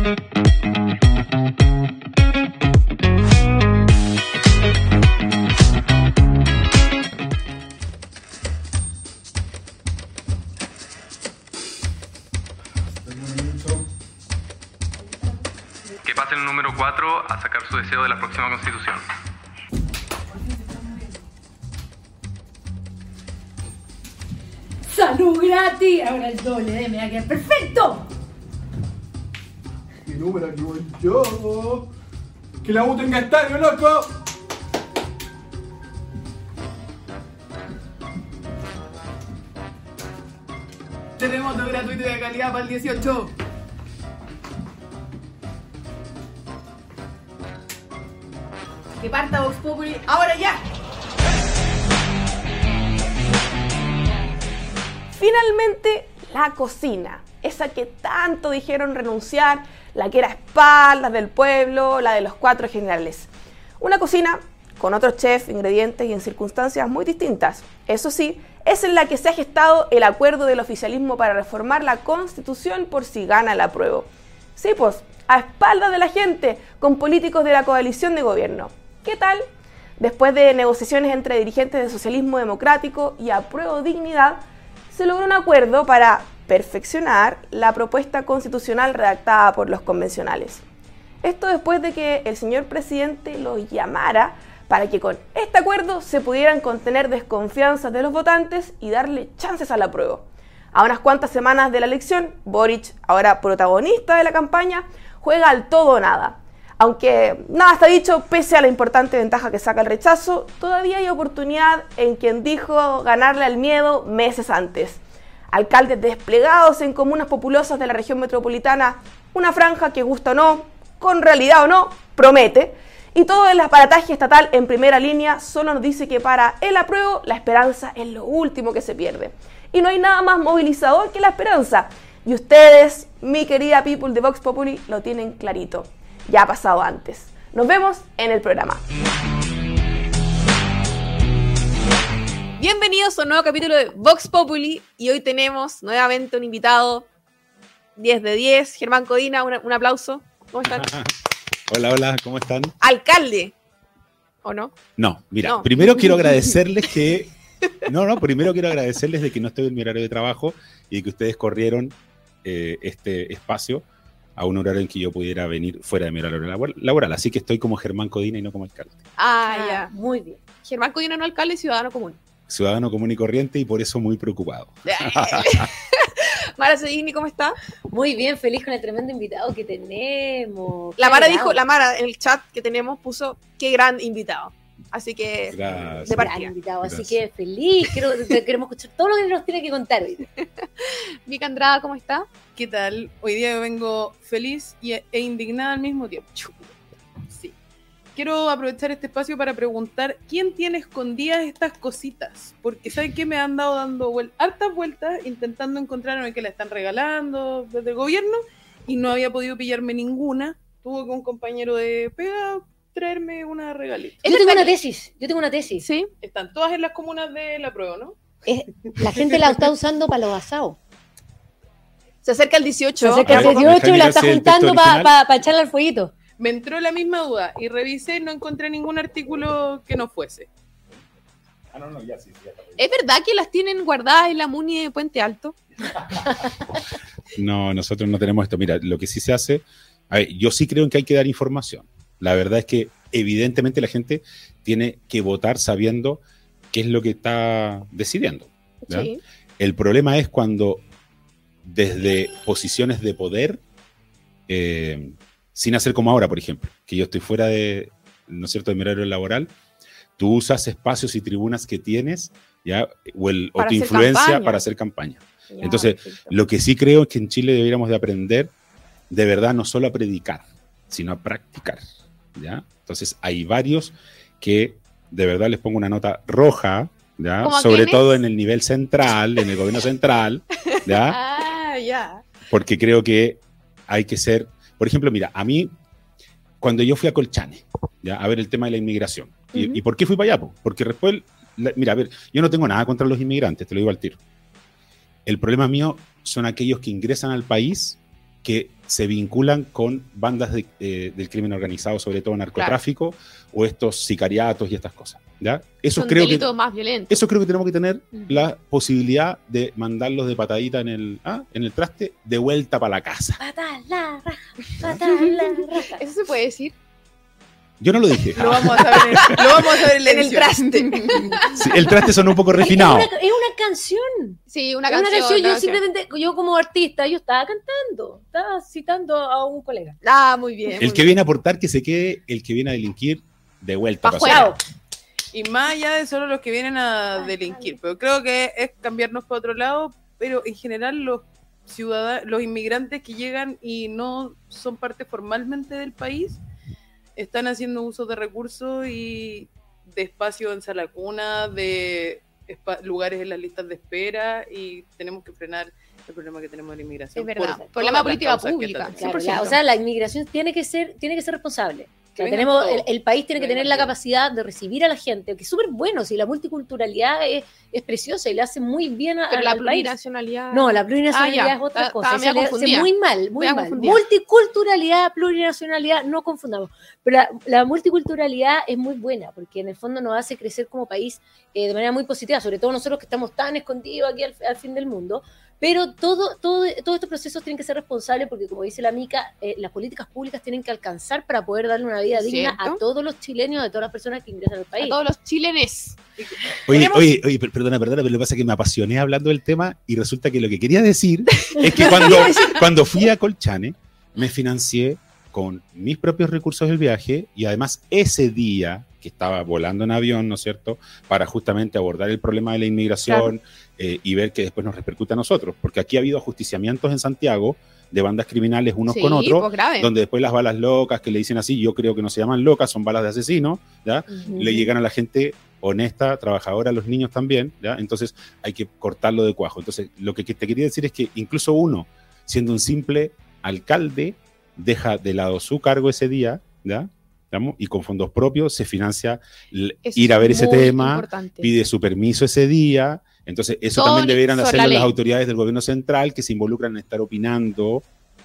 Que pase el número 4 a sacar su deseo de la próxima constitución. ¡Salud gratis! Ahora el doble de me perfecto. Número no yo. Que la U tenga estadio, loco. Terremoto gratuito de calidad para el 18. Que parta Vox Populi ahora ya. Finalmente, la cocina, esa que tanto dijeron renunciar, la que era espaldas del pueblo, la de los cuatro generales. Una cocina con otros chefs, ingredientes y en circunstancias muy distintas. Eso sí, es en la que se ha gestado el acuerdo del oficialismo para reformar la constitución por si gana la apruebo. Sí, pues, a espaldas de la gente, con políticos de la coalición de gobierno. ¿Qué tal? Después de negociaciones entre dirigentes de socialismo democrático y apruebo dignidad, se logró un acuerdo para perfeccionar la propuesta constitucional redactada por los convencionales. Esto después de que el señor presidente los llamara para que con este acuerdo se pudieran contener desconfianzas de los votantes y darle chances al apruebo. A unas cuantas semanas de la elección, Boric, ahora protagonista de la campaña, juega al todo o nada. Aunque nada está dicho, pese a la importante ventaja que saca el rechazo, todavía hay oportunidad en quien dijo ganarle al miedo meses antes. Alcaldes desplegados en comunas populosas de la región metropolitana, una franja que gusta o no, con realidad o no, promete. Y todo el aparataje estatal en primera línea solo nos dice que para el apruebo la esperanza es lo último que se pierde. Y no hay nada más movilizador que la esperanza. Y ustedes, mi querida people de Vox Populi, lo tienen clarito ya ha pasado antes. Nos vemos en el programa. Bienvenidos a un nuevo capítulo de Vox Populi y hoy tenemos nuevamente un invitado 10 de 10, Germán Codina, un, un aplauso. ¿Cómo están? hola, hola, ¿cómo están? Alcalde, ¿o no? No, mira, No. primero quiero agradecerles que... No, no, primero quiero agradecerles de que no estoy en mi horario de trabajo y de que ustedes corrieron eh, este espacio a un horario en que yo pudiera venir fuera de mi horario labor- laboral. Así que estoy como Germán Codina y no como alcalde. Ah, Ah, ya. Muy bien. Germán Codina no alcalde, ciudadano común. Ciudadano común y corriente y por eso muy preocupado. Mara Seguini, ¿cómo está? Muy bien, feliz con el tremendo invitado que tenemos. La Mara dijo, la Mara en el chat que tenemos puso qué gran invitado. Así que Gracias. de Gran invitado, así que feliz. Quiero, queremos escuchar todo lo que nos tiene que contar hoy. Mica Andrada, ¿cómo está? ¿Qué tal? Hoy día yo vengo feliz y, e indignada al mismo tiempo. Sí. Quiero aprovechar este espacio para preguntar quién tiene escondidas estas cositas. Porque ¿saben qué? Me han dado dando vuel- hartas vueltas intentando encontrarme que la están regalando desde el gobierno y no había podido pillarme ninguna. Tuvo que un compañero de pega traerme una regalita. ¿Es Yo tengo una tesis, yo tengo una tesis. Sí. Están todas en las comunas de la prueba, ¿no? Es- la gente la está usando para los asados. Se acerca el 18. Se acerca el Jaime, 18 y la está ¿el juntando para echarle al fueguito. Me entró la misma duda y revisé y no encontré ningún artículo que no fuese. Ah, no, no, ya sí, ya está. ¿Es verdad que las tienen guardadas en la Muni de Puente Alto? No, nosotros no tenemos esto. Mira, lo que sí se hace, a ver, yo sí creo en que hay que dar información. La verdad es que evidentemente la gente tiene que votar sabiendo qué es lo que está decidiendo. El problema es cuando desde posiciones de poder, eh, sin hacer como ahora, por ejemplo, que yo estoy fuera de, ¿no es cierto?, de mi horario laboral, tú usas espacios y tribunas que tienes, ¿ya? O, el, o tu influencia campaña. para hacer campaña. Ya, Entonces, perfecto. Lo que sí creo es que en Chile deberíamos de aprender de verdad no solo a predicar, sino a practicar. ¿ya? Entonces hay varios que de verdad les pongo una nota roja, ¿ya? ¿Cómo a sobre todo en el nivel central, en el gobierno central, ¿ya? Ah, ya. porque creo que hay que ser, por ejemplo, mira, a mí, cuando yo fui a Colchane, ¿ya? a ver el tema de la inmigración, ¿y, Ujú. ¿y por qué fui para allá? po? Porque después, la- mira, a ver, yo no tengo nada contra los inmigrantes, te lo digo al tiro. El problema mío son aquellos que ingresan al país que se vinculan con bandas de- eh, del crimen organizado, sobre todo narcotráfico, o estos sicariatos y estas cosas. ¿Ya? Eso creo que más eso creo que tenemos que tener la posibilidad de mandarlos de patadita en el, ah, en el traste de vuelta para la casa. Pata la raja, pata la raja. ¿Eso se puede decir? Yo no lo dije. Lo vamos a saber en, lo vamos a saber en, la En el traste. Sí, el traste son un poco Es refinado. una, es una canción. Sí, una Es una canción. Yo canción. simplemente, yo como artista, yo estaba cantando. Estaba citando a un colega. Ah, muy bien. El que viene a aportar que se quede, el que viene a delinquir, de vuelta. Pa' para. Y más allá de solo los que vienen a delinquir, pero creo que es cambiarnos para otro lado, pero en general los ciudadanos, los inmigrantes que llegan y no son parte formalmente del país, están haciendo uso de recursos y de espacio en sala cuna, de lugares en las listas de espera y tenemos que frenar el problema que tenemos de la inmigración. Es verdad. por Problema política pública. están- Claro, 100%. la- o sea, la inmigración tiene que ser, tiene que ser responsable. Sea, tenemos, el, el país tiene Que que tener la capacidad de recibir a la gente, que es súper bueno, si la multiculturalidad es, es preciosa y le hace muy bien a, Pero la país. plurinacionalidad. No, la plurinacionalidad Ah, es otra Está- cosa. media le hace muy mal, muy mal. confundida. Multiculturalidad, plurinacionalidad, no confundamos. Pero la, la multiculturalidad es muy buena, porque en el fondo nos hace crecer como país eh, de manera muy positiva, sobre todo nosotros que estamos tan escondidos aquí al, al fin del mundo. Pero todo, todo, todos estos procesos tienen que ser responsables porque, como dice la Mica, eh, las políticas públicas tienen que alcanzar para poder darle una vida digna ¿Cierto? a todos los chilenos, a todas las personas que ingresan al A país. todos los chilenes. Oye, oye, oye, per- perdona, perdona, pero lo que pasa es que me apasioné hablando del tema y resulta que lo que quería decir es que cuando, cuando fui a Colchane, me financié con mis propios recursos del viaje y además ese día que estaba volando en avión, ¿no es cierto?, para justamente abordar el problema de la inmigración eh, y ver que después nos repercute a nosotros, porque aquí ha habido ajusticiamientos en Santiago de bandas criminales unos Sí, con otros, pues donde después las balas locas, que le dicen así, yo creo que no se llaman locas, son balas de asesino, ¿ya? Le llegan a la gente honesta, trabajadora, a los niños también, ¿ya? Entonces hay que cortarlo de cuajo. Entonces, lo que te quería decir es que incluso uno, siendo un simple alcalde, deja de lado su cargo ese día, ¿ya? Y con fondos propios se financia ir a ver ese tema, importante. pide su permiso ese día. Entonces, eso Todo también debieran hacerlo la las autoridades del gobierno central que se involucran en estar opinando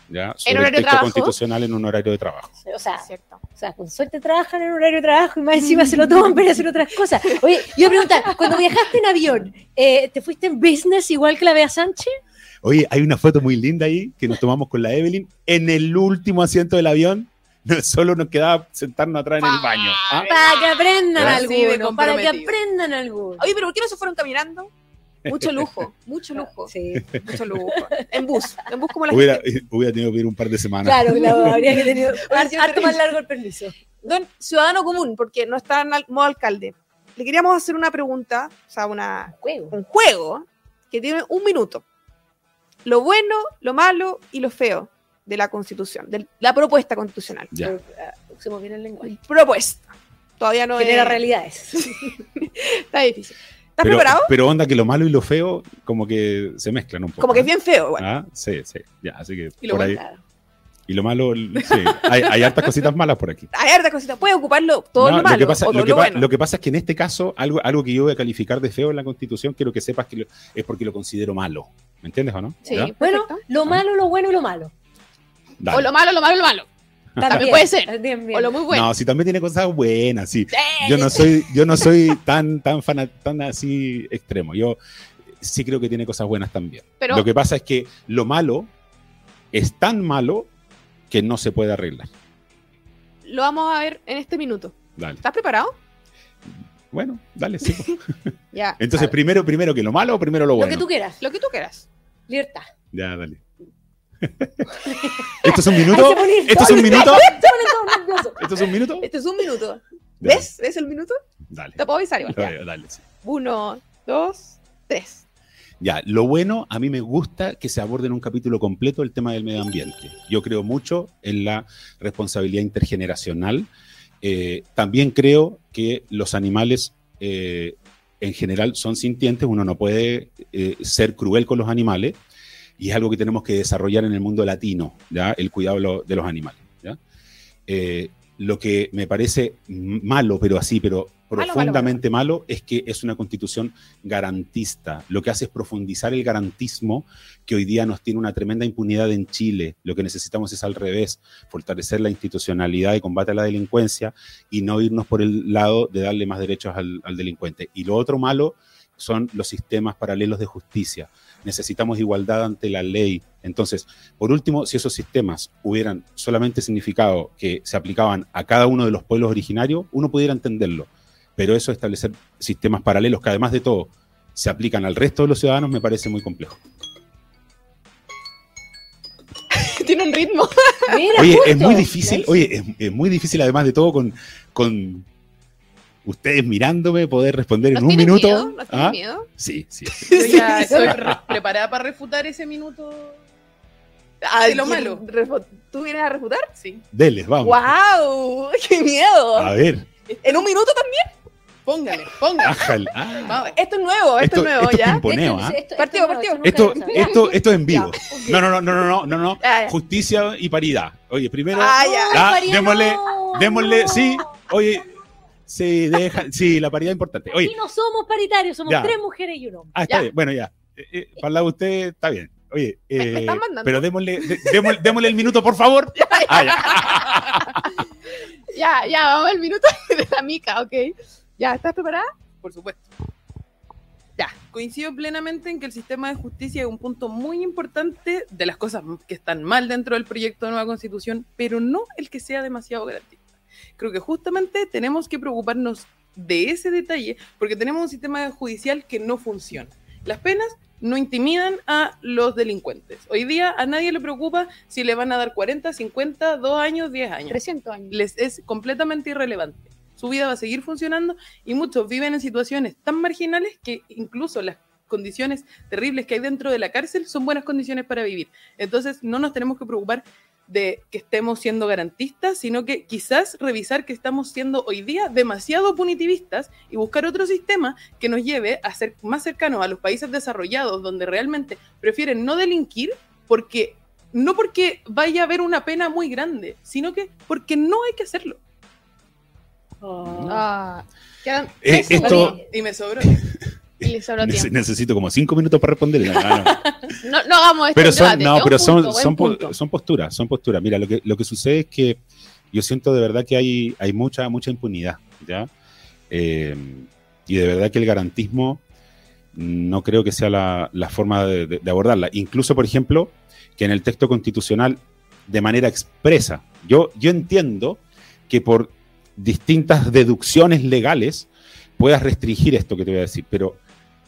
¿ya? sobre el texto constitucional en un horario de trabajo. O sea, Cierto. O sea, con suerte trabajan en horario de trabajo y más encima se lo toman para hacer otras cosas. Oye, yo voy a preguntar, cuando viajaste en avión, eh, ¿te fuiste en business igual que la Bea Sánchez? Oye, hay una foto muy linda ahí que nos tomamos con la Evelyn en el último asiento del avión. No, solo nos quedaba sentarnos atrás en el baño. ¿ah? Para que aprendan algunos, para que aprendan algunos. Oye, pero ¿por qué no se fueron caminando? Mucho lujo, mucho lujo, Sí, mucho lujo. En bus, en bus como la Hubiera, gente. hubiera tenido que ir un par de semanas. claro, claro, habría que tener harto más largo el permiso. Don ciudadano común, porque no está en modo alcalde. Le queríamos hacer una pregunta, o sea, una, Juego. un juego que tiene un minuto. Lo bueno, lo malo y lo feo de la constitución, de la propuesta constitucional. Ya. Pero, Usemos bien el lenguaje. Propuesta. Todavía no Genera es- realidades. Está difícil. ¿Estás Pero, preparado? pero onda que lo malo y lo feo como que se mezclan un poco. Como que es bien feo. igual. Ah, sí, sí. Ya, así que Y lo por ahí. Y lo malo, sí. Hay, hay hartas cositas malas por aquí. Hay harta cosita. Puede ocuparlo todo No, lo malo que pasa, o todo lo, que lo pa- bueno. lo que pasa es que en este caso, algo, algo que yo voy a calificar de feo en la Constitución, quiero que sepas que lo- es porque lo considero malo. ¿Me entiendes o no? Sí, ¿Ya? Bueno, perfecto. lo malo, lo bueno y lo malo. Dale. O lo malo, lo malo, lo malo. También, puede ser. Bien. O lo muy bueno. No, sí también tiene cosas buenas, sí. Yo no soy, yo no soy tan, tan fana- tan así extremo. Yo sí creo que tiene cosas buenas también. Pero Lo que pasa es que lo malo es tan malo que no se puede arreglar. lo vamos a ver en este minuto. Dale. ¿Estás preparado? Bueno, dale, sí. Ya. Entonces, primero, primero que lo malo o primero lo Lo bueno. que tú quieras. Lo que tú quieras. Libertad. Ya, dale. ¿Esto es un minuto? ¿Esto es un minuto? ¿Esto es un minuto? Este es un minuto. ¿Ves? ¿Ves el minuto? Dale. Te puedo avisar igual. ya. Dale, dale, sí. Uno, dos, tres. Ya, lo bueno, a mí me gusta que se aborde en un capítulo completo el tema del medio ambiente. Yo creo mucho en la responsabilidad intergeneracional. Eh, también creo que los animales eh, en general son sintientes, uno no puede eh, ser cruel con los animales y es algo que tenemos que desarrollar en el mundo latino, ¿ya? el cuidado de, lo- de los animales. ¿ya? Eh, lo que me parece malo, pero así, pero malo, profundamente malo, es que es una constitución garantista. Lo que hace es profundizar el garantismo que hoy día nos tiene una tremenda impunidad en Chile. Lo que necesitamos es al revés, fortalecer la institucionalidad de combate a la delincuencia y no irnos por el lado de darle más derechos al, al delincuente. Y lo otro malo son los sistemas paralelos de justicia. Necesitamos igualdad ante la ley. Entonces, por último, si esos sistemas hubieran solamente significado que se aplicaban a cada uno de los pueblos originarios, uno pudiera entenderlo. Pero eso de establecer sistemas paralelos que además de todo se aplican al resto de los ciudadanos me parece muy complejo. Tiene un ritmo. Mira, Oye, es muy difícil, Nice. oye, es, es muy difícil además de todo con, con ustedes mirándome poder responder en ¿Nos un tienes minuto. miedo? ¿Nos tienes ¿Ah? miedo? Sí, sí. Yo ya estoy re- preparada para refutar ese minuto. Ah, De lo ¿quién malo. ¿Tú vienes a refutar? Sí. Deles, vamos. ¡Wow! ¡Qué miedo! A ver, ¿En un minuto también? Póngale, póngale. Ah. Esto es nueo, esto, esto, es nuevo, esto es ¿ya? pimponeo, ¿ah? Esto- esto- Partido, partido. nunca Esto, esto, esto es en vivo. No, no, no, no, no, no, no. Justicia y paridad. Oye, primero, Ah, ya. Ah, paridad démosle, no, démosle, sí, oye, sí, deja, sí, la paridad es importante. Oye, Aquí no somos paritarios, somos Ya. tres mujeres y un hombre. ah, está ya. bien, bueno, ya. Eh, eh, de usted, está bien. Oye, Me- me eh, están mandando. pero démosle, de- démosle, démosle el minuto, por favor. Ah, ya. Ya, ya, vamos al minuto de la mica, ok. ¿Ya? ¿Estás preparada? Por supuesto. Ya, coincido plenamente en que el sistema de justicia es un punto muy importante de las cosas que están mal dentro del proyecto de nueva constitución, pero no el que sea demasiado garantista. Creo que justamente tenemos que preocuparnos de ese detalle porque tenemos un sistema judicial que no funciona. Las penas no intimidan a los delincuentes. Hoy día a nadie le preocupa si le van a dar 40, 50, 2 años, 10 años 300 años. les es completamente irrelevante. Su vida va a seguir funcionando y muchos viven en situaciones tan marginales que incluso las condiciones terribles que hay dentro de la cárcel son buenas condiciones para vivir. Entonces no nos tenemos que preocupar de que estemos siendo garantistas, sino que quizás revisar que estamos siendo hoy día demasiado punitivistas y buscar otro sistema que nos lleve a ser más cercanos a los países desarrollados donde realmente prefieren no delinquir porque no porque vaya a haber una pena muy grande, sino que porque no hay que hacerlo. Ah, quedan Eh, esto- Y me sobró. Y le sobró Nece- tiempo. necesito como cinco minutos para responder. No. No, hagamos esto Pero son, no, pero punto, posturas, son posturas. Mira, lo que, lo que sucede es que yo siento de verdad que hay, hay mucha, mucha impunidad, ¿ya? Eh, y de verdad que el garantismo no creo que sea la, la forma de, de- de abordarla. Incluso, por ejemplo, que en el texto constitucional, de manera expresa, yo, yo entiendo que por distintas deducciones legales puedas restringir esto que te voy a decir, pero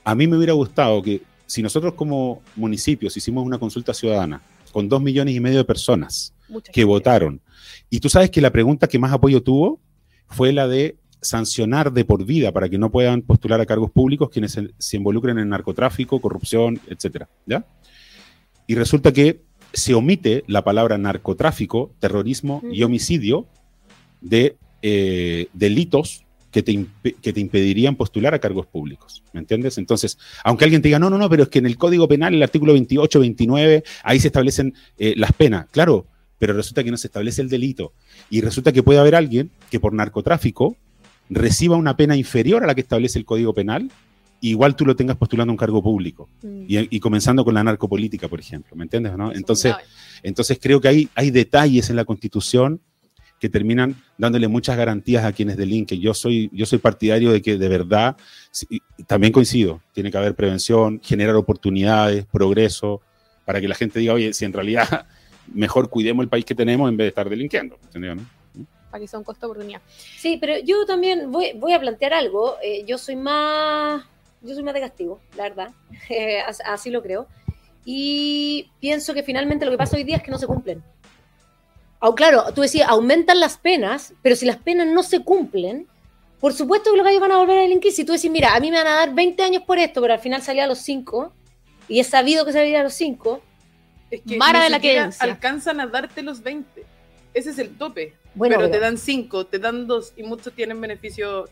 a mí me hubiera gustado que si nosotros como municipios hicimos una consulta ciudadana con dos millones y medio de personas Mucha que gente. votaron, y tú sabes que la pregunta que más apoyo tuvo fue la de sancionar de por vida para que no puedan postular a cargos públicos quienes se, se involucren en narcotráfico, corrupción, etcétera, ¿ya? Y resulta que se omite la palabra narcotráfico, terrorismo y homicidio de eh, delitos que te, impe- que te impedirían postular a cargos públicos. ¿Me entiendes? Entonces, aunque alguien te diga, no, no, no, pero es que en el Código Penal, el artículo 28, 29, ahí se establecen eh, las penas. Claro, pero resulta que no se establece el delito. Y resulta que puede haber alguien que por narcotráfico reciba una pena inferior a la que establece el Código Penal, igual tú lo tengas postulando a un cargo público. Mm. Y, y comenzando con la narcopolítica, por ejemplo. ¿Me entiendes? Entonces, entonces creo que hay, hay detalles en la Constitución que terminan dándole muchas garantías a quienes delinquen. Yo soy, yo soy partidario de que de verdad, sí, también coincido, tiene que haber prevención, generar oportunidades, progreso, para que la gente diga, oye, si en realidad mejor cuidemos el país que tenemos en vez de estar delinquiendo. ¿entendido, no? Para que sea un costo oportunidad. Sí, pero yo también voy, voy a plantear algo. Eh, yo soy más. Yo soy más de castigo, la verdad. Eh, as- así lo creo. Y pienso que finalmente lo que pasa hoy día es que no se cumplen. Claro, tú decías, aumentan las penas, pero si las penas no se cumplen, por supuesto que los gallos van a volver a delinquir. Si tú decís, mira, a mí me van a dar 20 años por esto, pero al final salía a los 5, y es sabido que salía a los 5, Es que Mara de la querencia. alcanzan a darte los 20. Ese es el tope. bueno, pero te dan 5, te dan 2 y muchos tienen beneficio.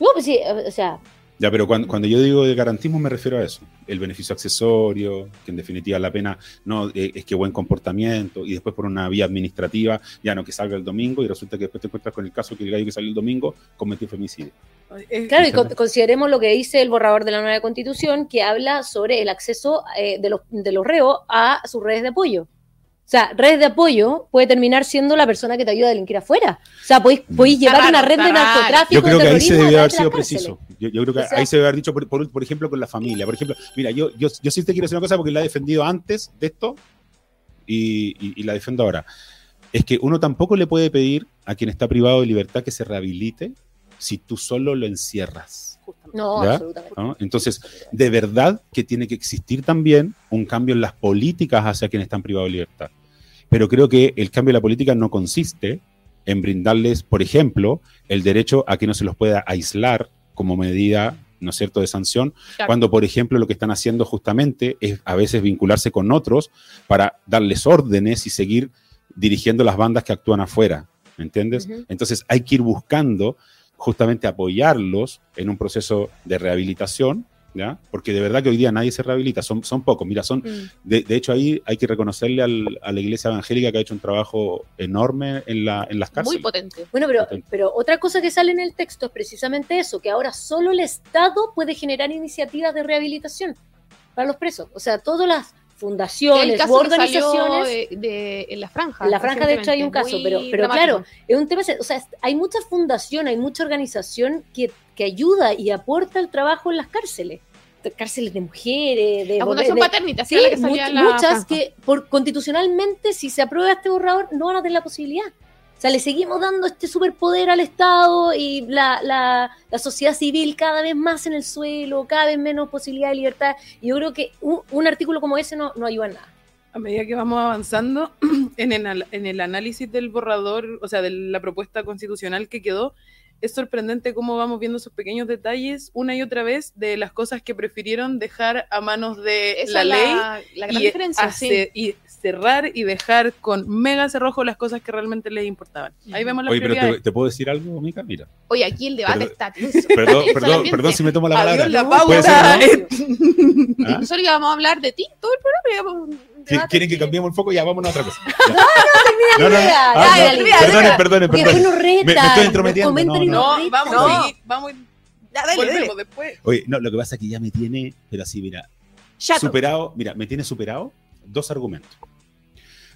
No, pues sí, o sea, Ya, pero cuando, cuando yo digo de garantismo me refiero a eso. El beneficio accesorio, que en definitiva la pena no eh, es que buen comportamiento, y después por una vía administrativa, ya no que salga el domingo, y resulta que después te encuentras con el caso que el gallo que salió el domingo cometió femicidio. Es- Claro, y con- consideremos lo que dice el borrador de la nueva constitución, que habla sobre el acceso eh, de, los, de los reos a sus redes de apoyo. O sea, redes de apoyo puede terminar siendo la persona que te ayuda a delinquir afuera. O sea, podéis, podéis llevar raro, una red de narcotráfico, Yo creo que ahí se a haber sido preciso. Yo, yo creo que O sea- ahí se debe haber dicho, por, por- por ejemplo, con la familia. Por ejemplo, mira, yo, yo, yo sí te quiero decir una cosa porque la he defendido antes de esto y, y- y la defiendo ahora. Es que uno tampoco le puede pedir a quien está privado de libertad que se rehabilite si tú solo lo encierras. No, ¿Ya? absolutamente. ¿no? Entonces, de verdad que tiene que existir también un cambio en las políticas hacia quienes están privados de libertad. Pero creo que el cambio de la política no consiste en brindarles, por ejemplo, el derecho a que no se los pueda aislar como medida, ¿no es cierto?, de sanción, Claro. cuando, por ejemplo, lo que están haciendo justamente es a veces vincularse con otros para darles órdenes y seguir dirigiendo las bandas que actúan afuera, ¿me entiendes? Entonces hay que ir buscando justamente apoyarlos en un proceso de rehabilitación, ¿ya? Porque de verdad que hoy día nadie se rehabilita, son, son pocos. Mira, son, Mm. de, de hecho ahí hay que reconocerle al- a la iglesia evangélica que ha hecho un trabajo enorme en, la, en las Muy cárceles. potente. Bueno, pero, Potente. pero otra cosa que sale en el texto es precisamente eso, que ahora solo el Estado puede generar iniciativas de rehabilitación para los presos. O sea, todas las fundaciones u organizaciones... de, de- en la franja. En la franja, de hecho, hay un caso, pero, pero dramático. claro, es un tema, o sea, hay mucha fundación, hay mucha organización que, que ayuda y aporta el trabajo en las cárceles. Cárceles de mujeres, de... La Fundación de- Paternita, sí, la que la muchas que por, constitucionalmente, si se aprueba este borrador, no van a tener la posibilidad. O sea, le seguimos dando este superpoder al Estado y la, la, la sociedad civil cada vez más en el suelo, cada vez menos posibilidad de libertad. Y yo creo que un, un artículo como ese no, no ayuda en nada. A medida que vamos avanzando en el, en el análisis del borrador, o sea, de la propuesta constitucional que quedó, es sorprendente cómo vamos viendo esos pequeños detalles una y otra vez de las cosas que prefirieron dejar a manos de Esa la ley la, la gran y, diferencia, sí. hace- y cerrar y dejar con mega cerrojo las cosas que realmente les importaban. Ahí vemos las Oye, pero te, te puedo decir algo, Mica? Mira. Oye, aquí el debate está tenso. Perdón, perdón, perdón si me tomo la palabra. La ¿Puede pauta. ser, no? ¿Ah? Nosotros íbamos a hablar de ti todo el programa. íbamos a un ¿Qui- debate ¿Quieren que cambiemos el foco? Ya, vámonos a otra cosa. Ya. No, no, no. idea, Ah, no. Perdonen, perdonen, perdonen. después nos Me- me estoy entrometiendo, no, No, vamos No. seguir, vamos. Ya, dale, volvemos dale. después. Oye, no, lo que pasa es que ya me tiene, pero así, mira, Chato. superado, mira, me tiene superado dos argumentos.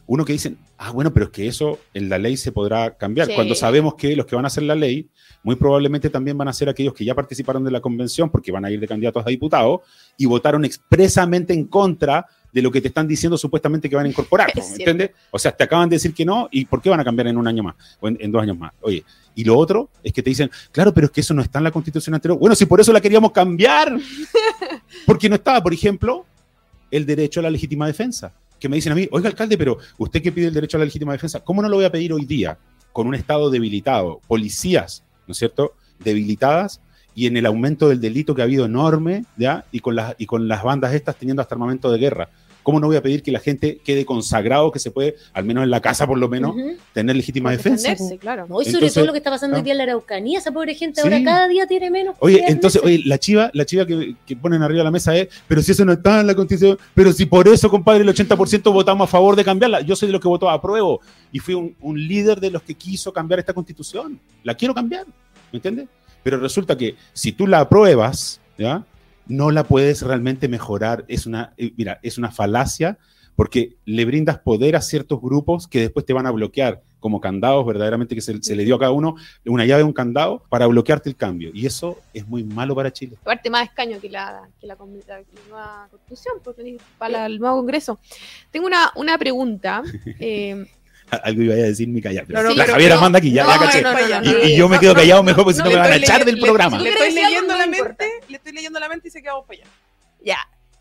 Uno que dicen, ah, bueno, pero es que eso en la ley se podrá cambiar. Sí. Cuando sabemos que los que van a hacer la ley, muy probablemente también van a ser aquellos que ya participaron de la convención, porque van a ir de candidatos a diputados, y votaron expresamente en contra de lo que te están diciendo supuestamente que van a incorporar. Es ¿me cierto. ¿Entiendes? O sea, te acaban de decir que no, ¿y por qué van a cambiar en un año más? O en, en dos años más. Oye, y lo otro es que te dicen, claro, pero es que eso no está en la constitución anterior. Bueno, si por eso la queríamos cambiar. Porque no estaba, por ejemplo, el derecho a la legítima defensa. Que me dicen a mí, oiga, alcalde, pero usted que pide el derecho a la legítima defensa, ¿cómo no lo voy a pedir hoy día? Con un Estado debilitado, policías, ¿no es cierto? Debilitadas y en el aumento del delito que ha habido enorme, ¿ya? Y con las, y con las bandas estas teniendo hasta armamento de guerra. ¿Cómo no voy a pedir que la gente quede consagrado, que se puede, al menos en la casa por lo menos, tener legítima defensa? defenderse, claro. No, y sobre Entonces, todo lo que está pasando hoy ah. día en la Araucanía, esa pobre gente Sí. ahora cada día tiene menos. Oye, entonces, oye, la chiva, la chiva que, que ponen arriba de la mesa es, pero si eso no está en la constitución, pero si por eso, compadre, el 80% votamos a favor de cambiarla. Yo soy de los que votó a prueba y fui un, un líder de los que quiso cambiar esta constitución. La quiero cambiar, ¿me entiendes? Pero resulta que si tú la apruebas, ¿ya? No la puedes realmente mejorar. Es una, eh, mira, es una falacia porque le brindas poder a ciertos grupos que después te van a bloquear como candados verdaderamente que se, se le dio a cada uno una llave, un candado para bloquearte el cambio. Y eso es muy malo para Chile. Aparte más escaño que la, que la, la- nueva constitución, pues, para el nuevo congreso. Tengo una, una pregunta. eh, Algo iba a decir mi callado. No, no, la pero- Javiera no, manda aquí, ya, no, ya caché. no, no, no, y, no. y yo me quedo callado mejor porque si no, me van a echar del programa. Le, estoy leyendo la mente, le estoy leyendo la mente y se quedamos para allá. Ya.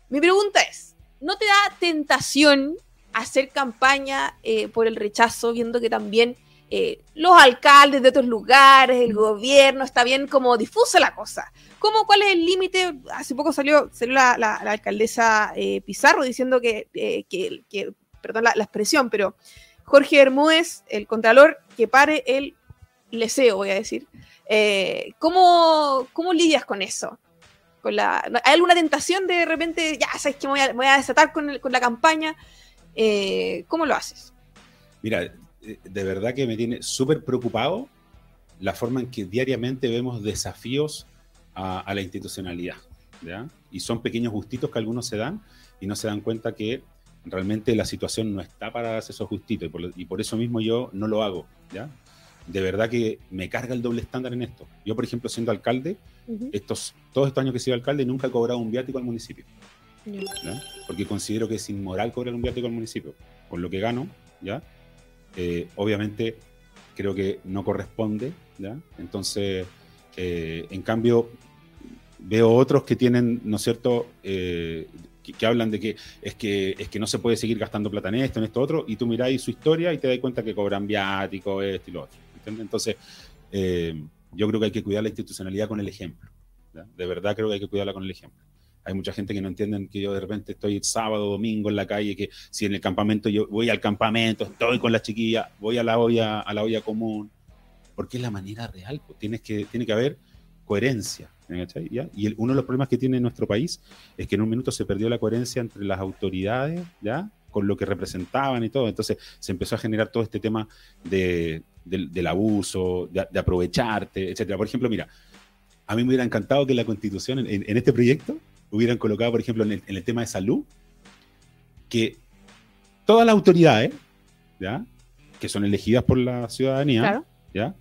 Mi pregunta es, ¿no te da tentación hacer campaña eh, por el rechazo, viendo que también eh, los alcaldes de otros lugares, el gobierno, está bien como difusa la cosa? ¿Cómo, ¿Cuál es el límite? Hace poco salió, salió la, la- la alcaldesa eh, Pizarro diciendo que, eh, que- que- perdón la, la expresión, pero Jorge Bermúdez, el contralor, que pare el leseo, voy a decir. Eh, ¿cómo, ¿Cómo lidias con eso? con la... ¿Hay alguna tentación de, de repente, ya sabes que me voy a, desatar con, el- con la campaña? Eh, ¿Cómo lo haces? Mira, de verdad que me tiene súper preocupado la forma en que diariamente vemos desafíos a, la institucionalidad. Y son pequeños gustitos que algunos se dan y no se dan cuenta que realmente la situación no está para darse esos gustitos y por, y por eso mismo yo no lo hago. ¿ya? De verdad que me carga el doble estándar en esto. Yo, por ejemplo, siendo alcalde, estos, todos estos años que he sido alcalde, nunca he cobrado un viático al municipio. ¿ya? Porque considero que es inmoral cobrar un viático al municipio. Con lo que gano, ¿ya? Eh, obviamente creo que no corresponde, ¿ya? Entonces, eh, en cambio, veo otros que tienen, ¿no es cierto?, Eh, que, hablan de que es, que es que no se puede seguir gastando plata en esto, en esto otro, y tú miráis su historia y te das cuenta que cobran viático, esto y lo otro. Entonces, eh, yo creo que hay que cuidar la institucionalidad con el ejemplo. De verdad creo que hay que cuidarla con el ejemplo. Hay mucha gente que no entienden que yo de repente estoy sábado, domingo en la calle, que si en el campamento yo voy al campamento, estoy con la chiquilla, voy a la olla, a la olla común, porque es la manera real. pues, Tienes que, tiene que haber coherencia. Y el- uno de los problemas que tiene nuestro país es que en un minuto se perdió la coherencia entre las autoridades, ¿ya? con lo que representaban y todo. Entonces se empezó a generar todo este tema de, del, del abuso, de, de aprovecharte, etcétera. Por ejemplo, mira, a mí me hubiera encantado que la constitución, en, en este proyecto, hubieran colocado, por ejemplo, en el, en el tema de salud, que todas las autoridades, ¿ya? que son elegidas por la ciudadanía, Claro. ¿ya?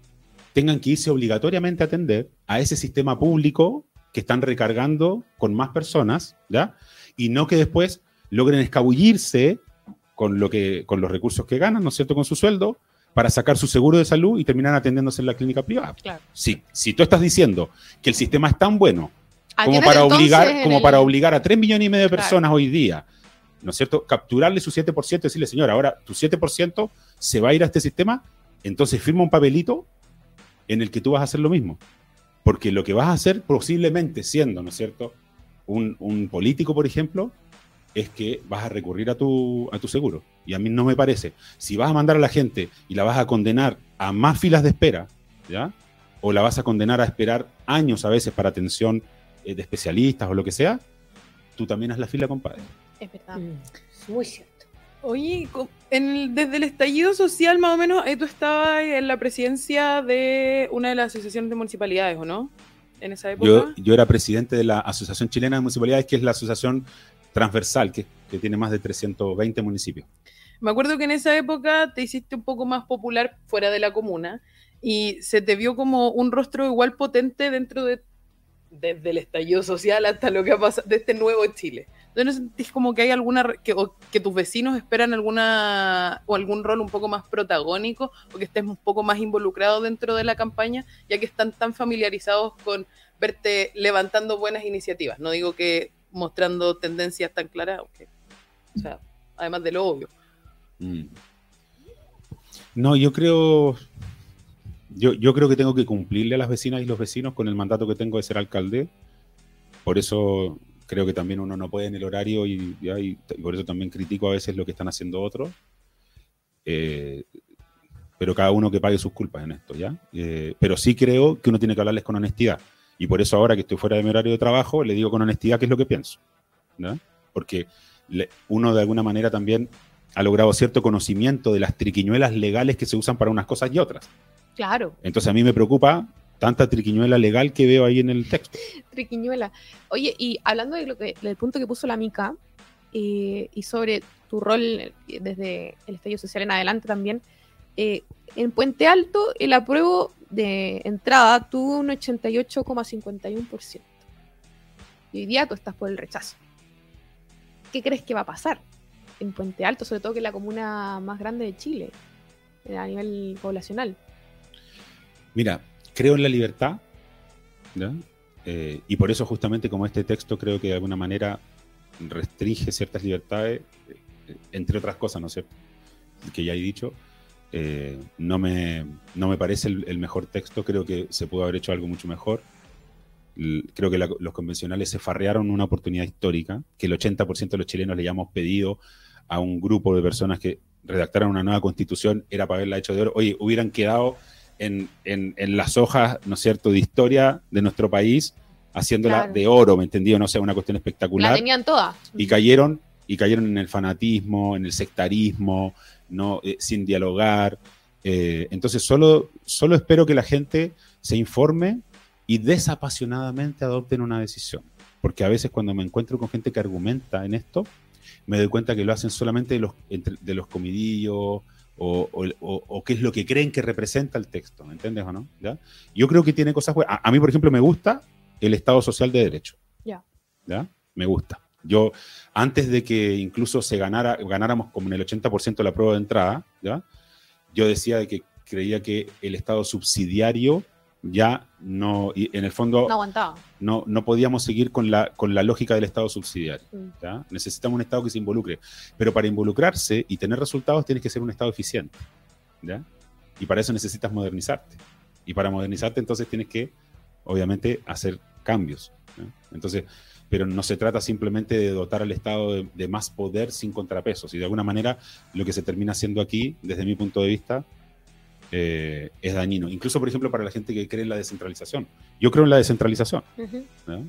tengan que irse obligatoriamente a atender a ese sistema público que están recargando con más personas, ¿ya? Y no que después logren escabullirse con, lo que, con los recursos que ganan, ¿no es cierto?, con su sueldo, para sacar su seguro de salud y terminar atendiéndose en la clínica privada. Claro. Si, si tú estás diciendo que el sistema es tan bueno como Atiendes para, obligar, como el- para obligar a 3 millones y medio de Claro. personas hoy día, ¿no es cierto? Capturarle su 7% y decirle, señor, ahora tu 7% se va a ir a este sistema, entonces firma un papelito en el que tú vas a hacer lo mismo. Porque lo que vas a hacer posiblemente siendo, ¿no es cierto? Un, un político, por ejemplo, es que vas a recurrir a tu, a tu seguro. Y a mí no me parece. Si vas a mandar a la gente y la vas a condenar a más filas de espera, ¿ya? O la vas a condenar a esperar años a veces para atención eh, de especialistas o lo que sea, tú también haz la fila, compadre. Es verdad. Mm, Muy cierto. Oye, en desde el estallido social, más o menos, eh, tú estabas en la presidencia de una de las asociaciones de municipalidades, ¿o no? En esa época. Yo, yo era presidente de la Asociación Chilena de Municipalidades, que es la asociación transversal, que, que tiene más de 320 municipios. Me acuerdo que en esa época te hiciste un poco más popular fuera de la comuna y se te vio como un rostro igual potente dentro de desde el estallido social hasta lo que ha pasado de este nuevo Chile. ¿Tú no sentís como que hay alguna re- que, o que tus vecinos esperan alguna o algún rol un poco más protagónico o que estés un poco más involucrado dentro de la campaña, ya que están tan familiarizados con verte levantando buenas iniciativas? No digo que mostrando tendencias tan claras, aunque, o sea, además de lo obvio. Mm. No, yo creo. Yo, yo creo que tengo que cumplirle a las vecinas y los vecinos con el mandato que tengo de ser alcalde. Por eso creo que también uno no puede en el horario y, y hay- y por eso también critico a veces lo que están haciendo otros. Eh, pero cada uno que pague sus culpas en esto, ¿ya? Eh, pero sí creo que uno tiene que hablarles con honestidad. Y por eso ahora que estoy fuera de mi horario de trabajo, le digo con honestidad qué es lo que pienso. Porque le- uno de alguna manera también ha logrado cierto conocimiento de las triquiñuelas legales que se usan para unas cosas y otras. Claro, Entonces a mí me preocupa tanta triquiñuela legal que veo ahí en el texto. triquiñuela. Oye, y hablando de lo que, del punto que puso la Mica eh, y sobre tu rol desde el estallido social en adelante también, eh, en Puente Alto el apruebo de entrada tuvo un 88,51%. Y hoy día tú estás por el rechazo. ¿Qué crees que va a pasar en Puente Alto, sobre todo que es la comuna más grande de Chile eh, a nivel poblacional? Mira, creo en la libertad, ¿ya? Eh, y por eso justamente como este texto creo que de alguna manera restringe ciertas libertades, eh, entre otras cosas, ¿no es cierto? Que ya he dicho, eh, no, me, no me parece el, el mejor texto, creo que se pudo haber hecho algo mucho mejor. Creo que la- los convencionales se farrearon una oportunidad histórica, que el 80% de los chilenos le hayamos pedido a un grupo de personas que redactaran una nueva constitución, era para haberla hecho de oro. Oye, hubieran quedado en, en- en las hojas, ¿no es cierto?, de historia de nuestro país haciéndola Claro. de oro, ¿me entendió? No sé, una cuestión La espectacular. tenían todas. y cayeron y cayeron en el fanatismo, en el sectarismo, no Eh, sin dialogar. Eh, entonces solo, solo espero que la gente se informe y desapasionadamente adopten una decisión. Porque a veces cuando me encuentro con gente que argumenta en esto, me doy cuenta que lo hacen solamente de los, entre- de los comidillos o, o, o- qué es lo que creen que representa el texto, ¿me entiendes o no? ¿Ya? Yo creo que tiene cosas buenas. A, a mí, por ejemplo, me gusta el Estado Social de Derecho. Ya. ¿Ya? Me gusta. Yo, antes de que incluso se ganara, ganáramos como en el 80% de la prueba de entrada, ¿ya? yo decía de que creía que el Estado subsidiario ya no, y en el fondo No no, no podíamos seguir con la, con la lógica del Estado subsidiario. Mm. ¿ya? Necesitamos un Estado que se involucre. Pero para involucrarse y tener resultados tienes que ser un Estado eficiente. ¿ya? Y para eso necesitas modernizarte. Y para modernizarte entonces tienes que, obviamente, hacer cambios. ¿ya? Entonces, pero no se trata simplemente de dotar al Estado de, de más poder sin contrapesos. Y de alguna manera lo que se termina haciendo aquí, desde mi punto de vista, eh, es dañino. Incluso, por ejemplo, para la gente que cree en la descentralización. Yo creo en la descentralización.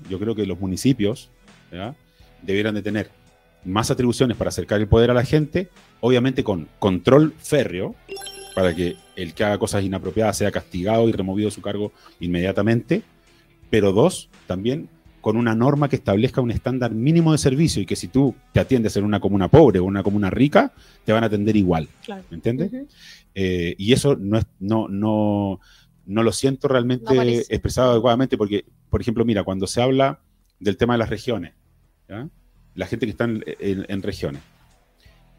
Yo creo que los municipios ¿ya? debieran de tener más atribuciones para acercar el poder a la gente, obviamente con control férreo, para que el que haga cosas inapropiadas sea castigado y removido de su cargo inmediatamente, pero dos, también con una norma que establezca un estándar mínimo de servicio y que si tú te atiendes en una comuna pobre o una comuna rica, te van a atender igual. Claro. ¿Me entiendes? Eh, y eso no, es, no, no, no lo siento realmente No expresado adecuadamente porque, por ejemplo, mira, cuando se habla del tema de las regiones, ¿ya? la gente que está en, en- en regiones,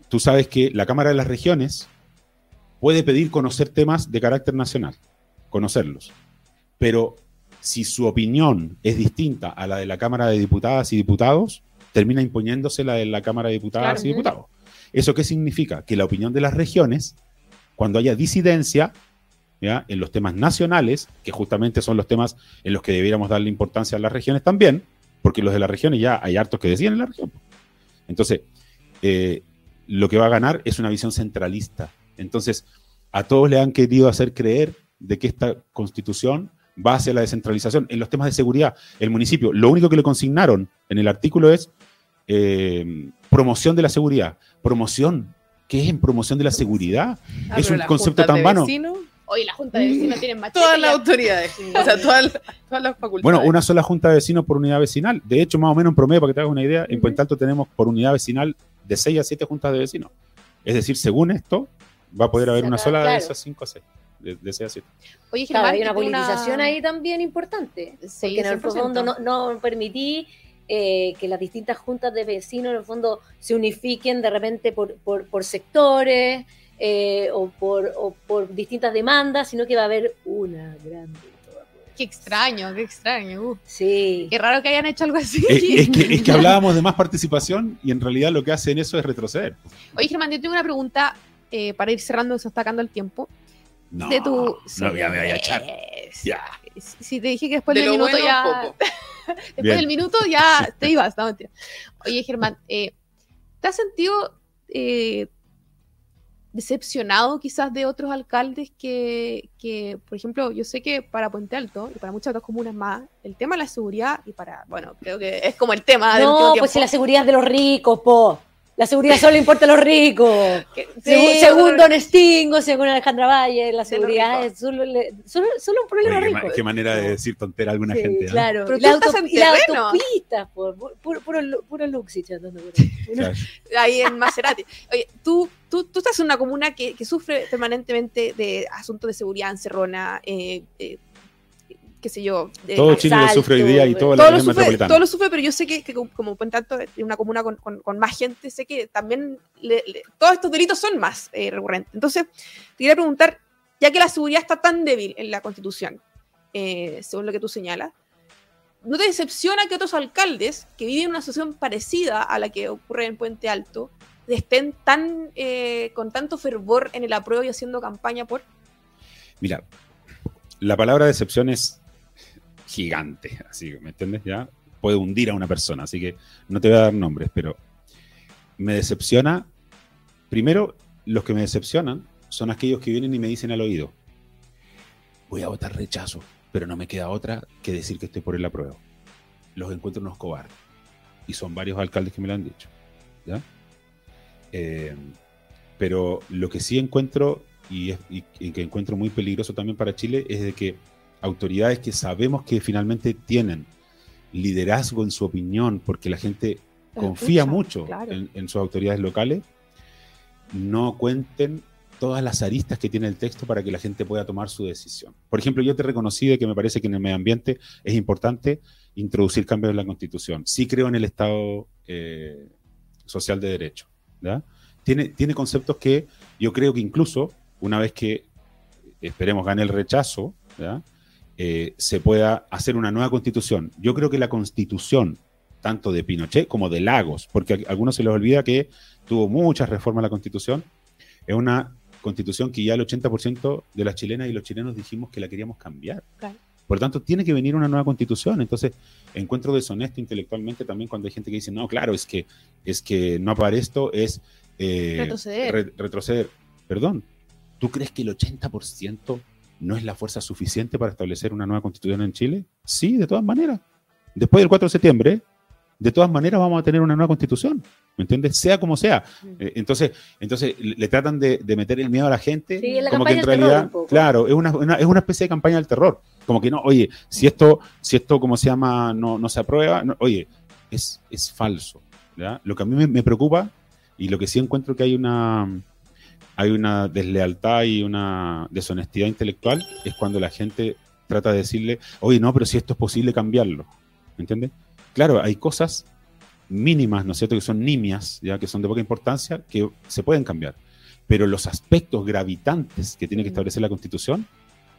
tú sabes que la Cámara de las Regiones puede pedir conocer temas de carácter nacional, conocerlos, pero si su opinión es distinta a la de la Cámara de Diputadas y Diputados, termina imponiéndose la de la Cámara de Diputadas Claro. y Diputados. ¿Eso qué significa? Que la opinión de las regiones, cuando haya disidencia ¿ya? en los temas nacionales, que justamente son los temas en los que debiéramos darle importancia a las regiones también, porque los de las regiones ya hay hartos que decían en la región. Entonces, eh, lo que va a ganar es una visión centralista. Entonces, a todos le han querido hacer creer de que esta constitución va hacia la descentralización. En los temas de seguridad, el municipio, lo único que le consignaron en el artículo es eh, promoción de la seguridad. Promoción. ¿Qué es en promoción de la seguridad? Ah, es un concepto tan de vano. Hoy la Junta de Vecinos tiene machete. Todas las autoridades, o sea, todas, las- facultades. Bueno, una sola junta de vecinos por unidad vecinal. De hecho, más o menos en promedio, para que te hagas una idea, en Ujú. Puente Alto tenemos por unidad vecinal de 6 a 7 juntas de vecinos. Es decir, según esto, va a poder haber una sola de esas 5 a 6. De, de 6 a 7. Oye, Claro, Germán, hay una politización ahí también importante. Sí, porque en el 100%. fondo no, no permití eh, que las distintas juntas de vecinos en el fondo se unifiquen de repente por, por, por sectores eh, o, por, o por distintas demandas, sino que va a haber una grande. Qué extraño, qué extraño. uh. Sí. Qué raro que hayan hecho algo así. Es, es que, es que hablábamos de más participación y en realidad lo que hacen eso es retroceder. Oye, Germán, yo tengo una pregunta eh, para ir cerrando, se está sacando el tiempo. No, de tu. no, ya me voy a echar. Ya. Si te dije que después de del minuto bueno, ya. Después Bien. del minuto ya te ibas, no mentira. Oye, Germán, eh, ¿te has sentido eh, decepcionado quizás de otros alcaldes que, que, por ejemplo, yo sé que para Puente Alto y para muchas otras comunas más, el tema de la seguridad y para, bueno, creo que es como el tema del No, pues si la seguridad es de los ricos, po. La seguridad solo importa a los ricos. Sí, según pero- Don Stingo, según Alejandra Valle, la seguridad es solo, solo, solo un problema Oye, rico. qué manera de decir tontera a alguna Sí, gente. ¿eh? claro. Pero y la, tú estás auto- en la autopista, po, pu- puro, puro, puro Luxich andando por ahí. En Maserati. Oye, tú, tú, tú estás en una comuna que, que sufre permanentemente de asuntos de seguridad encerrona, eh, eh, qué sé yo. de- Todo Chile lo asalto, sufre hoy día y toda la todo lo, región metropolitana. todo lo sufre, pero yo sé que, que como- en tanto en una comuna con, con- con más gente, sé que también le- le- todos estos delitos son más eh, recurrentes. Entonces, te quería preguntar, ya que la seguridad está tan débil en la Constitución, eh, según lo que tú señalas, ¿no te decepciona que otros alcaldes que viven una situación parecida a la que ocurre en Puente Alto estén tan eh, con tanto fervor en el apruebo y haciendo campaña por? Mira, la palabra decepción es gigante, así, ¿me entiendes? Ya puede hundir a una persona, así que no te voy a dar nombres, pero me decepciona, primero, los que me decepcionan son aquellos que vienen y me dicen al oído, voy a votar rechazo, pero no me queda otra que decir que estoy por el apruebo. los encuentro unos cobardes. Y son varios alcaldes que me lo han dicho. ¿ya? Eh, pero lo que sí encuentro, y, y que encuentro muy peligroso también para Chile, es de que autoridades que sabemos que finalmente tienen liderazgo en su opinión, porque la gente confía escucha, mucho claro. en, en sus autoridades locales, no cuenten todas las aristas que tiene el texto para que la gente pueda tomar su decisión. Por ejemplo, yo te reconocí de que me parece que en el medio ambiente es importante introducir cambios en la Constitución. Sí creo en el Estado eh, social de derecho. Tiene, tiene conceptos que yo creo que incluso una vez que esperemos gane el rechazo, ¿ya? Eh, se pueda hacer una nueva constitución. Yo creo que la constitución, tanto de Pinochet como de Lagos, porque a algunos se les olvida que tuvo muchas reformas la constitución, es una constitución que ya el 80% de las chilenas y los chilenos dijimos que la queríamos cambiar. Claro. Por tanto, tiene que venir una nueva constitución. Entonces, encuentro deshonesto intelectualmente también cuando hay gente que dice, no, claro, es que, es que no para esto es eh, Retroceder. re- retroceder. Perdón, ¿tú crees que el 80% no es la fuerza suficiente para establecer una nueva constitución en Chile? Sí, de todas maneras. Después del 4 de septiembre, de todas maneras vamos a tener una nueva constitución. ¿Me entiendes? Sea como sea. Eh, entonces, entonces le tratan de, de meter el miedo a la gente. Sí, la como que en realidad, un poco. claro, es una, una- es una especie de campaña del terror. Como que no, oye, si esto, si esto, como se llama, no, no se aprueba, no, oye, es, es falso. Lo que a mí me, me preocupa y lo que sí encuentro que hay una, hay una deslealtad y una deshonestidad intelectual es cuando la gente trata de decirle, oye, no, pero si esto es posible cambiarlo. ¿Me entiendes? Claro, hay cosas mínimas, ¿no es cierto?, que son nimias, ya que son de poca importancia, que se pueden cambiar. Pero los aspectos gravitantes que tiene que establecer la Constitución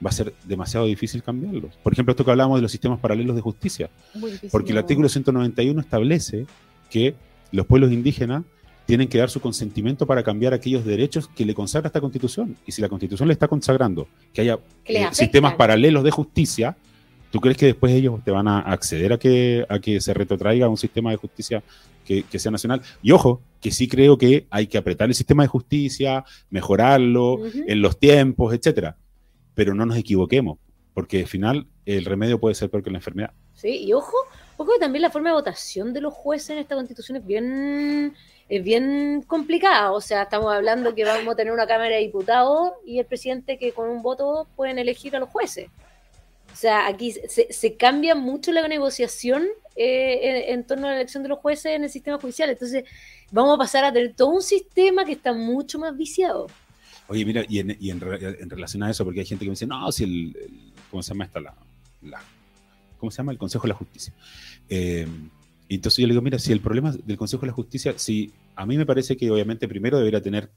va a ser demasiado difícil cambiarlos. Por ejemplo, esto que hablábamos de los sistemas paralelos de justicia. Muy. Porque el artículo 191 establece que los pueblos indígenas tienen que dar su consentimiento para cambiar aquellos derechos que le consagra esta constitución. Y si la constitución le está consagrando que haya eh, sistemas paralelos de justicia, ¿tú crees que después ellos te van a acceder a que, a que se retrotraiga un sistema de justicia que, que sea nacional? Y ojo, que sí creo que hay que apretar el sistema de justicia, mejorarlo en los tiempos, etcétera. Pero no nos equivoquemos, porque al final el remedio puede ser peor que la enfermedad. Sí, y ojo, ojo que también la forma de votación de los jueces en esta constitución es bien, es bien complicada. O sea, estamos hablando que vamos a tener una Cámara de Diputados y el presidente que con un voto pueden elegir a los jueces. O sea, aquí se, cambia mucho la negociación eh, en, torno a la elección de los jueces en el sistema judicial. Entonces, vamos a pasar a tener todo un sistema que está mucho más viciado. Oye, mira, y en, y en, en relación a eso, porque hay gente que me dice, no, si el, el- ¿cómo se llama esta? La, la- ¿Cómo se llama? El Consejo de la Justicia. Eh, y entonces yo le digo, mira, si el problema del Consejo de la Justicia, si a mí me parece que obviamente primero debería tener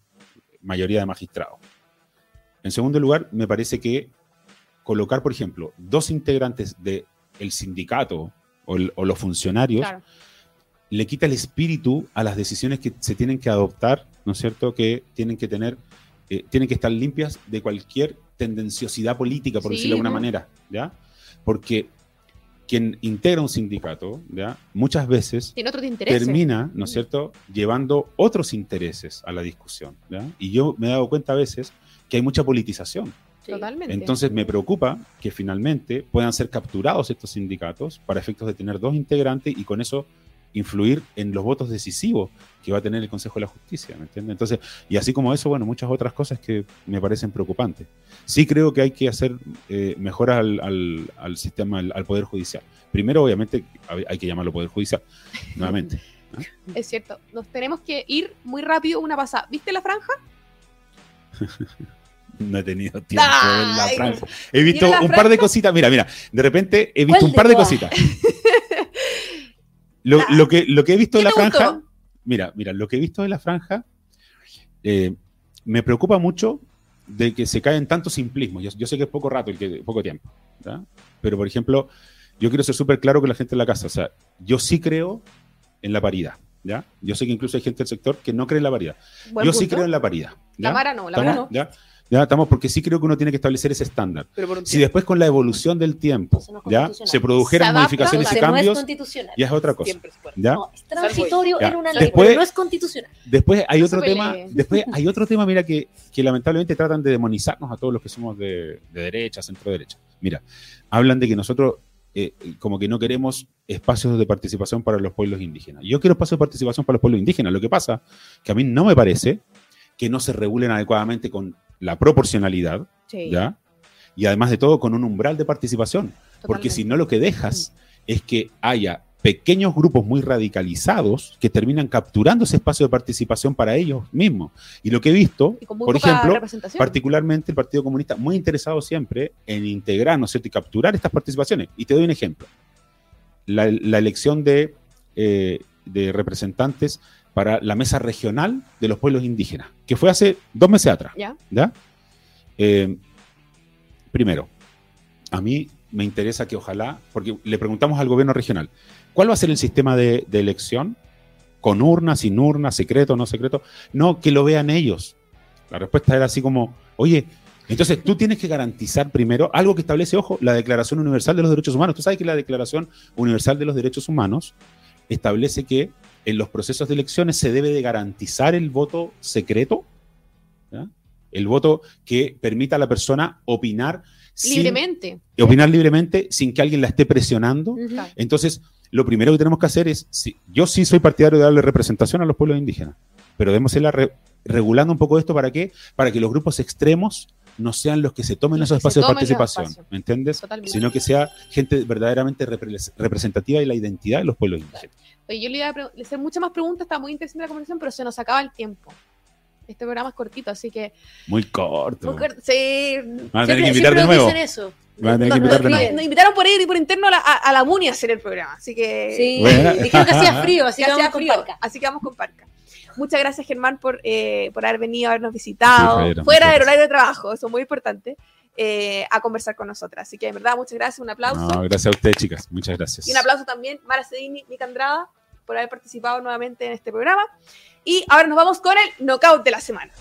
mayoría de magistrados. En segundo lugar, me parece que colocar, por ejemplo, dos integrantes del el sindicato o, el- o los funcionarios Claro. le quita el espíritu a las decisiones que se tienen que adoptar, ¿no es cierto? Que tienen que tener, eh, tienen que estar limpias de cualquier tendenciosidad política, por Sí, decirlo de alguna ¿no? manera, ¿ya? Porque quien integra un sindicato, ¿ya? Muchas veces termina, ¿no es cierto?, llevando otros intereses a la discusión, ¿ya? Y yo me he dado cuenta a veces que hay mucha politización. Totalmente. Entonces me preocupa que finalmente puedan ser capturados estos sindicatos para efectos de tener dos integrantes y con eso influir en los votos decisivos que va a tener el Consejo de la Justicia, ¿me entiendes? Entonces, y así como eso, bueno, muchas otras cosas que me parecen preocupantes. Sí creo que hay que hacer eh, mejoras al, al- al sistema, al, al Poder Judicial. Primero, obviamente, hay que llamarlo Poder Judicial, nuevamente. Es cierto. Nos tenemos que ir muy rápido una pasada. ¿Viste la franja? No he tenido tiempo de ver la Ay, franja. He visto un par de cositas. Mira, mira, de repente he visto ¿Cuál un par de de todas? cositas. Lo, lo que, lo que he visto ¿Qué de la gustó? franja, mira, mira, lo que he visto de la franja, eh, me preocupa mucho de que se caen tantos simplismos. Yo, yo sé que es poco rato, el que, poco tiempo, pero por ejemplo, yo quiero ser súper claro con la gente en la casa. O sea, yo sí creo en la paridad. ¿ya? Yo sé que incluso hay gente del sector que no cree en la paridad. Yo sí creo en la paridad. La ¿ya? Mara no, la ¿Estamos? Mara no. ¿Ya? Ya estamos porque sí creo que uno tiene que establecer ese estándar. Pero por un Si después con la evolución del tiempo ya se produjeran Se modificaciones y Entonces, no es cambios, constitucional. ya es otra cosa. ¿ya? No, es transitorio Ya. en una ley, Después- pero no es constitucional. Después hay No otro tema, después hay otro tema, mira, que, que lamentablemente tratan de demonizarnos a todos los que somos de, de derecha, centro derecha. Mira, hablan de que nosotros eh, como que no queremos espacios de participación para los pueblos indígenas. Yo quiero espacios de participación para los pueblos indígenas. Lo que pasa que a mí no me parece que no se regulen adecuadamente con la proporcionalidad, Sí, ¿ya? Y además de todo con un umbral de participación. Porque totalmente. si no lo que dejas es que haya pequeños grupos muy radicalizados que terminan capturando ese espacio de participación para ellos mismos. Y lo que he visto, por ejemplo, particularmente el Partido Comunista, muy interesado siempre en integrar, ¿no es cierto?, y capturar estas participaciones. Y te doy un ejemplo. La, la elección de, eh, de representantes para la mesa regional de los pueblos indígenas, que fue hace dos meses atrás. ¿Ya? ¿ya? Eh, primero, a mí me interesa que ojalá, porque le preguntamos al gobierno regional, ¿cuál va a ser el sistema de, de elección? ¿Con urna, sin urna, secreto, no secreto? No, que lo vean ellos. La respuesta era así como, oye, entonces tú tienes que garantizar primero algo que establece, ojo, la Declaración Universal de los Derechos Humanos. Tú sabes que la Declaración Universal de los Derechos Humanos establece que en los procesos de elecciones se debe de garantizar el voto secreto, ¿ya? el voto que permita a la persona opinar sin- Libremente. opinar libremente sin que alguien la esté presionando. Entonces, lo primero que tenemos que hacer es, si- yo sí soy partidario de darle representación a los pueblos indígenas, pero debemos irla re- regulando un poco esto para qué? Para que los grupos extremos no sean los que se tomen esos espacios de tomen participación, espacios. ¿me entiendes? Totalmente. Sino que sea gente verdaderamente repre- representativa de la identidad de los pueblos indígenas. Oye, yo le iba a le hacer muchas más preguntas, está muy interesante la conversación, pero se nos acaba el tiempo. Este programa es cortito, así que. Muy corto. muy sí. Van a tener Siempre- que invitar siempre de nos nuevo. dicen eso. Van a tener que Nos, invitar de nos- nuevo. nos invitaron por ir y por interno a la, a, a la MUNI a hacer el programa, así que. Sí, Bueno. dijeron que hacía frío, así que que con frío, parca. así que vamos con Parca. Muchas gracias, Germán, por, eh, por haber venido a habernos visitado, Sí, Javiera, fuera del horario de trabajo, eso es muy importante, eh, a conversar con nosotras. Así que, de verdad, muchas gracias, un aplauso. No, gracias a ustedes, chicas. Muchas gracias. Y un aplauso también, Mara Cedini, Mica Andrada, por haber participado nuevamente en este programa. Y ahora nos vamos con el knockout de la semana.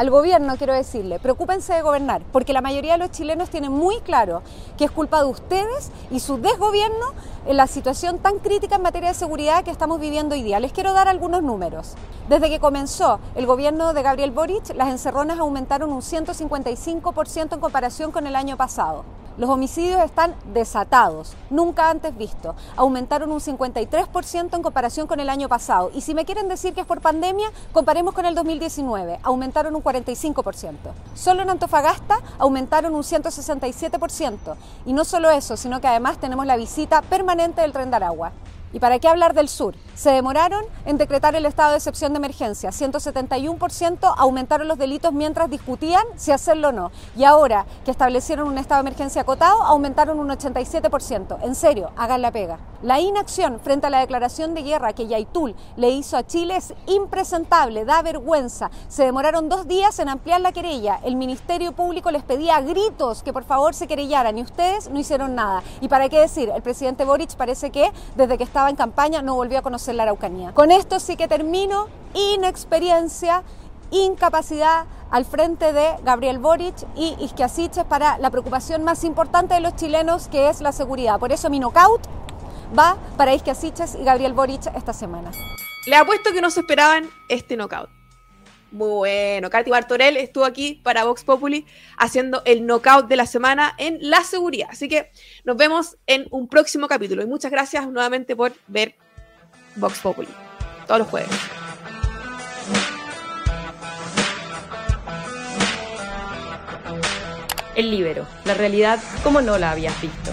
Al gobierno quiero decirle, preocúpense de gobernar, porque la mayoría de los chilenos tienen muy claro que es culpa de ustedes y su desgobierno en la situación tan crítica en materia de seguridad que estamos viviendo hoy día. Les quiero dar algunos números. Desde que comenzó el gobierno de Gabriel Boric, las encerronas aumentaron un 155% en comparación con el año pasado. Los homicidios están desatados, nunca antes visto. Aumentaron un 53% en comparación con el año pasado. Y si me quieren decir que es por pandemia, comparemos con el 2019. Aumentaron un 45%. Solo en Antofagasta aumentaron un 167%. Y no solo eso, sino que además tenemos la visita permanente del tren de Aragua. ¿Y para qué hablar del sur? Se demoraron en decretar el estado de excepción de emergencia. 171% aumentaron los delitos mientras discutían si hacerlo o no. Y ahora que establecieron un estado de emergencia acotado, aumentaron un 87%. En serio, hagan la pega. La inacción frente a la declaración de guerra que Yaitul le hizo a Chile es impresentable, da vergüenza. Se demoraron dos días en ampliar la querella. El Ministerio Público les pedía a gritos que por favor se querellaran y ustedes no hicieron nada. ¿Y para qué decir? El presidente Boric parece que desde que estaba en campaña no volvió a conocer la Araucanía. Con esto sí que termino. Inexperiencia, incapacidad al frente de Gabriel Boric y Isquiasiches para la preocupación más importante de los chilenos que es la seguridad. Por eso mi knockout va para Isquiasiches y Gabriel Boric esta semana. Les apuesto que no se esperaban este knockout. Muy bueno. Katy Bartorell estuvo aquí para Vox Populi haciendo el knockout de la semana en la seguridad. Así que nos vemos en un próximo capítulo. Y muchas gracias nuevamente por ver Vox Populi todos los jueves. El Libero, la realidad como no la habías visto.